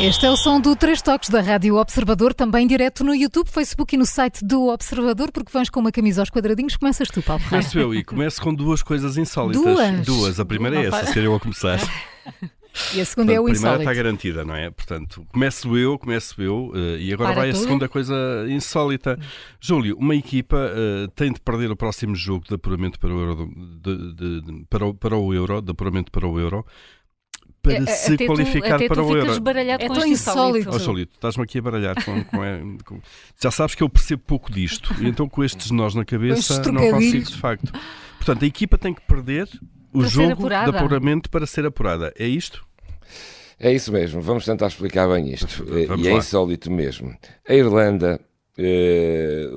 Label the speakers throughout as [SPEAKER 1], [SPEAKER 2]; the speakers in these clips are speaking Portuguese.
[SPEAKER 1] Este é o som do Três Toques da Rádio Observador, também direto no YouTube, Facebook e no site do Observador, porque vens com uma camisa aos quadradinhos. Começas tu, Paulo Ferreira.
[SPEAKER 2] Começo eu e começo com duas coisas insólitas.
[SPEAKER 1] Duas?
[SPEAKER 2] Duas. A primeira é essa, ser eu a começar.
[SPEAKER 1] E a segunda é o
[SPEAKER 2] a primeira
[SPEAKER 1] insólito.
[SPEAKER 2] está garantida, não é? Portanto, começo eu, começo eu, eh, e agora
[SPEAKER 1] Para
[SPEAKER 2] vai a
[SPEAKER 1] tudo.
[SPEAKER 2] segunda coisa insólita. Júlio, uma equipa eh, tem de perder o próximo jogo de apuramento para o Euro, de- de- de- para, o, para o Euro, de apuramento para o Euro, para
[SPEAKER 3] A-
[SPEAKER 2] se
[SPEAKER 3] até
[SPEAKER 2] qualificar
[SPEAKER 3] tu, até
[SPEAKER 2] para
[SPEAKER 3] tu
[SPEAKER 2] o Euro.
[SPEAKER 1] É tão
[SPEAKER 3] insólito.
[SPEAKER 2] Ó Júlio, estás-me aqui a baralhar com, com- é, com- Já sabes que eu percebo pouco disto, e então com estes nós na cabeça não consigo de facto. Portanto, a equipa tem que perder o
[SPEAKER 3] Para
[SPEAKER 2] jogo de apuramento para ser apurada. É isto?
[SPEAKER 4] É isso mesmo, vamos tentar explicar bem isto.
[SPEAKER 2] Vamos
[SPEAKER 4] e é
[SPEAKER 2] lá.
[SPEAKER 4] insólito mesmo. A Irlanda eh,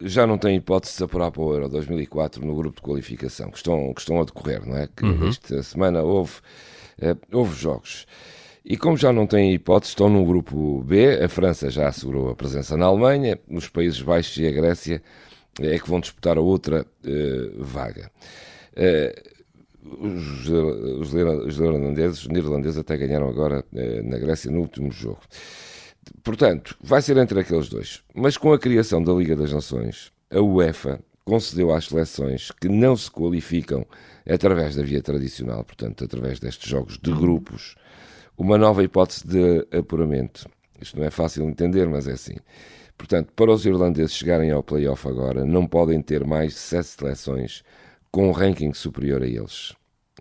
[SPEAKER 4] já não tem hipótese de se apurar para o Euro 2004 no grupo de qualificação, que estão, que estão a decorrer, não é? Que
[SPEAKER 2] Uhum.
[SPEAKER 4] esta semana houve, eh, houve jogos. E como já não têm hipótese, estão no grupo B. A França já assegurou a presença na Alemanha, os Países Baixos e a Grécia é que vão disputar a outra eh, vaga. Eh, os, os, os neerlandeses, os neerlandeses até ganharam agora eh, na Grécia no último jogo. Portanto, vai ser entre aqueles dois. Mas com a criação da Liga das Nações, a UEFA concedeu às seleções que não se qualificam através da via tradicional, portanto, através destes jogos de grupos, uma nova hipótese de apuramento. Isto não é fácil de entender, mas é assim. Portanto, para os irlandeses chegarem ao play-off agora, não podem ter mais sete seleções com um ranking superior a eles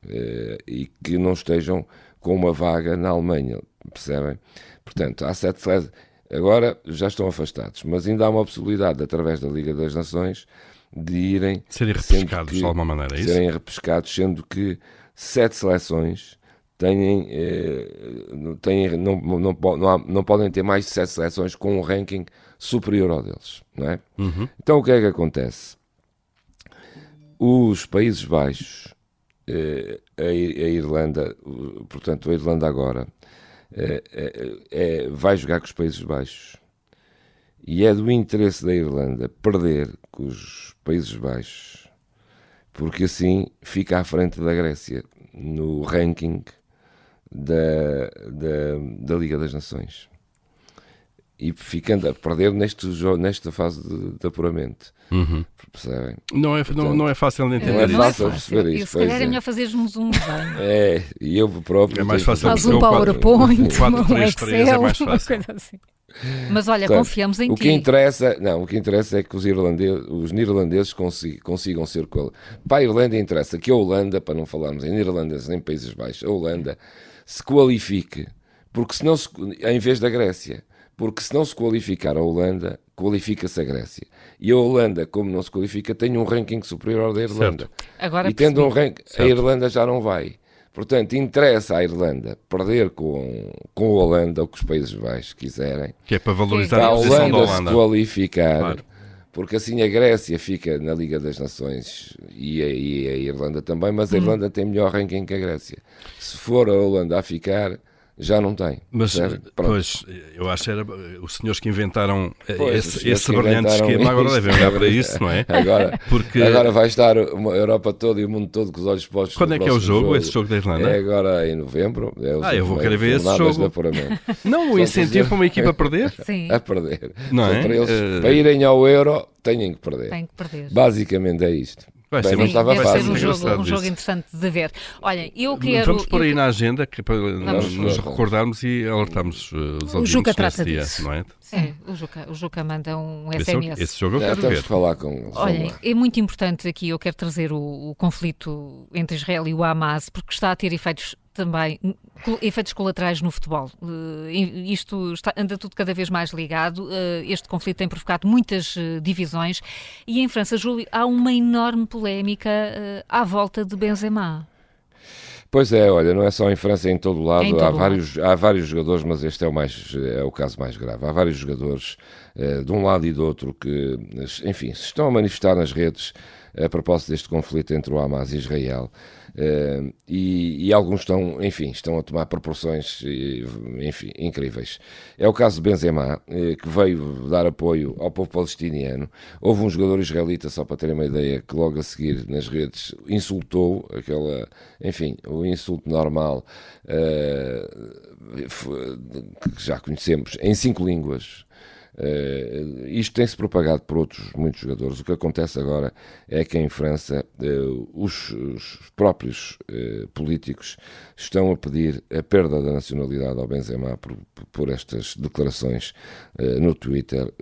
[SPEAKER 4] eh, e que não estejam com uma vaga na Alemanha, percebem? Portanto, há sete seleções, agora já estão afastados, mas ainda há uma possibilidade, através da Liga das Nações, de irem
[SPEAKER 2] Serem repescados
[SPEAKER 4] que-
[SPEAKER 2] de alguma maneira, é isso?
[SPEAKER 4] serem repescados, sendo que sete seleções têm, eh, têm, não, não, po- não, há- não podem ter mais de sete seleções com um ranking superior ao deles, não é?
[SPEAKER 2] Uhum.
[SPEAKER 4] Então o que é que acontece? Os Países Baixos, eh, a, a Irlanda, portanto a Irlanda agora eh, eh, vai jogar com os Países Baixos. E é do interesse da Irlanda perder com os Países Baixos porque assim fica à frente da Grécia no ranking da, da, da Liga das Nações e ficando a perder neste jogo, nesta fase de, de apuramento.
[SPEAKER 2] Uhum.
[SPEAKER 4] Percebem?
[SPEAKER 2] Não, é, não, não é fácil de entender
[SPEAKER 4] Não é
[SPEAKER 2] isto.
[SPEAKER 4] fácil perceber
[SPEAKER 3] E
[SPEAKER 4] isto.
[SPEAKER 3] se calhar é
[SPEAKER 4] é.
[SPEAKER 3] melhor fazermos um desenho.
[SPEAKER 4] É, e eu próprio.
[SPEAKER 2] É mais fácil
[SPEAKER 1] Faz um PowerPoint,
[SPEAKER 2] o quadro
[SPEAKER 1] um
[SPEAKER 2] 3-3 é
[SPEAKER 1] Excel,
[SPEAKER 2] mais
[SPEAKER 1] uma
[SPEAKER 2] fácil.
[SPEAKER 1] coisa assim.
[SPEAKER 3] Mas olha,
[SPEAKER 4] Portanto,
[SPEAKER 3] confiamos em
[SPEAKER 4] o
[SPEAKER 3] ti.
[SPEAKER 4] que interessa, não, o que interessa é que os irlandeses, os neerlandeses consi- consigam ser qual. Para a Irlanda interessa que a Holanda, para não falarmos em neerlandeses nem Países Baixos, a Holanda se qualifique, porque se não se, em vez da Grécia, porque se não se qualificar a Holanda, qualifica-se a Grécia. E a Holanda, como não se qualifica, tem um ranking superior ao da Irlanda.
[SPEAKER 3] Agora
[SPEAKER 4] e tendo um ranking, a
[SPEAKER 2] Certo.
[SPEAKER 4] Irlanda já não vai. Portanto, interessa à Irlanda perder com, com a Holanda ou que os Países Baixos quiserem,
[SPEAKER 2] Que é para valorizar
[SPEAKER 4] para
[SPEAKER 2] a
[SPEAKER 4] a
[SPEAKER 2] posição da
[SPEAKER 4] Holanda se
[SPEAKER 2] Holanda.
[SPEAKER 4] qualificar,
[SPEAKER 2] Claro.
[SPEAKER 4] porque assim a Grécia fica na Liga das Nações e a, e a Irlanda também, mas a Irlanda tem melhor ranking que a Grécia. Se for a Holanda a ficar, já não tem.
[SPEAKER 2] Mas?
[SPEAKER 4] Pronto.
[SPEAKER 2] pois, eu acho que era os senhores que inventaram eh,
[SPEAKER 4] Pois,
[SPEAKER 2] esse, esse brilhante esquema, agora devem olhar para isso, não é?
[SPEAKER 4] Agora,
[SPEAKER 2] Porque
[SPEAKER 4] agora vai estar a Europa toda e o mundo todo com os olhos postos
[SPEAKER 2] quando
[SPEAKER 4] no
[SPEAKER 2] é que é o
[SPEAKER 4] próximo
[SPEAKER 2] jogo, esse jogo da Irlanda?
[SPEAKER 4] É agora em novembro. É
[SPEAKER 2] Ah, eu vou querer ver esse jogo. Não, o
[SPEAKER 4] Só
[SPEAKER 2] incentivo para uma equipa a perder?
[SPEAKER 3] Sim,
[SPEAKER 4] a perder.
[SPEAKER 2] Não
[SPEAKER 4] Só
[SPEAKER 2] é?
[SPEAKER 4] Para, eles,
[SPEAKER 2] Eh,
[SPEAKER 4] para irem ao Euro, têm que perder.
[SPEAKER 3] tem que perder.
[SPEAKER 4] Basicamente é isto.
[SPEAKER 2] Vai ser
[SPEAKER 4] estava
[SPEAKER 3] deve ser um jogo, um jogo interessante de ver. Olha, eu quero.
[SPEAKER 2] Vamos pôr aí
[SPEAKER 3] eu-
[SPEAKER 2] na agenda que é para nos, nos
[SPEAKER 4] pôr.
[SPEAKER 2] recordarmos e alertarmos uh, os ouvintes
[SPEAKER 1] Juca trata
[SPEAKER 2] dia,
[SPEAKER 1] disso.
[SPEAKER 2] não é?
[SPEAKER 3] Sim, o Juca, o Juca manda um
[SPEAKER 2] Esse, é o-
[SPEAKER 3] SMS.
[SPEAKER 2] esse jogo eu quero ver.
[SPEAKER 4] falar com. Vamos lá.
[SPEAKER 3] é muito importante aqui, eu quero trazer o, o conflito entre Israel e o Hamas, porque está a ter efeitos também, efeitos colaterais no futebol. E- isto está- anda tudo cada vez mais ligado. Eh, este conflito tem provocado muitas eh, divisões e em França, Júlio, há uma enorme polémica à volta de Benzema.
[SPEAKER 4] Pois é, olha, não é só em França, é em todo lado. Em todo há, lado. Vários, há vários jogadores, mas este é o, mais, é o caso mais grave. Há vários jogadores de um lado e do outro que, enfim, se estão a manifestar nas redes a propósito deste conflito entre o Hamas e Israel. Uh, e, e, alguns estão, enfim, estão a tomar proporções enfim, incríveis. É o caso de Benzema, que veio dar apoio ao povo palestiniano. Houve um jogador israelita, só para terem uma ideia, que logo a seguir nas redes insultou, aquela, enfim, o insulto normal que já conhecemos, em cinco línguas. Uh, isto tem-se propagado por outros muitos jogadores. O que acontece agora é que em França uh, os, os, próprios uh, políticos estão a pedir a perda da nacionalidade ao Benzema por, por estas declarações no Twitter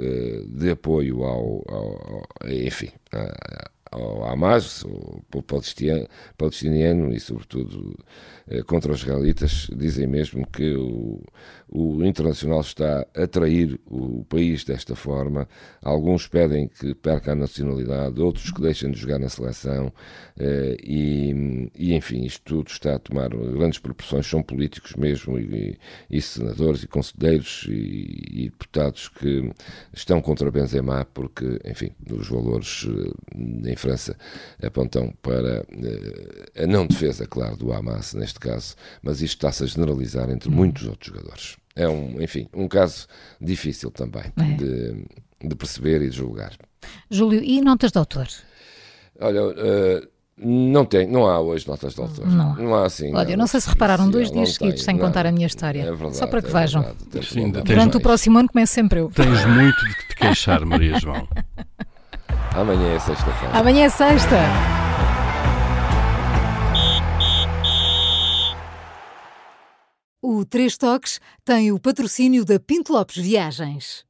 [SPEAKER 4] de apoio ao, ao, ao enfim, ao Hamas, o povo palestiniano, palestiniano e, sobretudo, eh, contra os israelitas, dizem mesmo que o, o Internacional está a trair o país desta forma. Alguns pedem que perca a nacionalidade, outros que deixem de jogar na seleção. Eh, e, e, enfim, isto tudo está a tomar grandes proporções. São políticos mesmo, e, e senadores, e conselheiros, e, e, deputados que estão contra Benzema, porque, enfim, os valores eh, em França apontam para a não defesa, claro, do Hamas neste caso, mas isto está-se a generalizar entre uhum. muitos outros jogadores. É um, enfim, um caso difícil também é. de, de, perceber e de julgar.
[SPEAKER 3] Júlio, e notas de autor?
[SPEAKER 4] Olha, uh, não tem, não há hoje notas de autor.
[SPEAKER 3] Não,
[SPEAKER 4] não há assim.
[SPEAKER 3] Olha, não, não sei se repararam dois dias seguidos sem não, contar a minha história. É verdade, Só para que é vejam.
[SPEAKER 2] Verdade, Sim,
[SPEAKER 3] Durante mais. o próximo ano começo sempre eu.
[SPEAKER 2] Tens muito de te queixar, Maria João.
[SPEAKER 4] Amanhã é sexta-feira.
[SPEAKER 3] Amanhã é sexta.
[SPEAKER 1] O Três Toques tem o patrocínio da Pinto Lopes Viagens.